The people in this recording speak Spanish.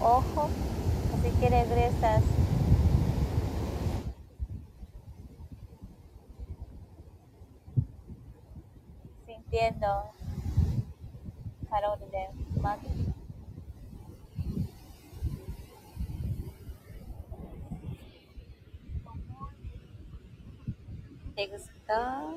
ojo, así que regresas. Sintiendo calor de te gustó?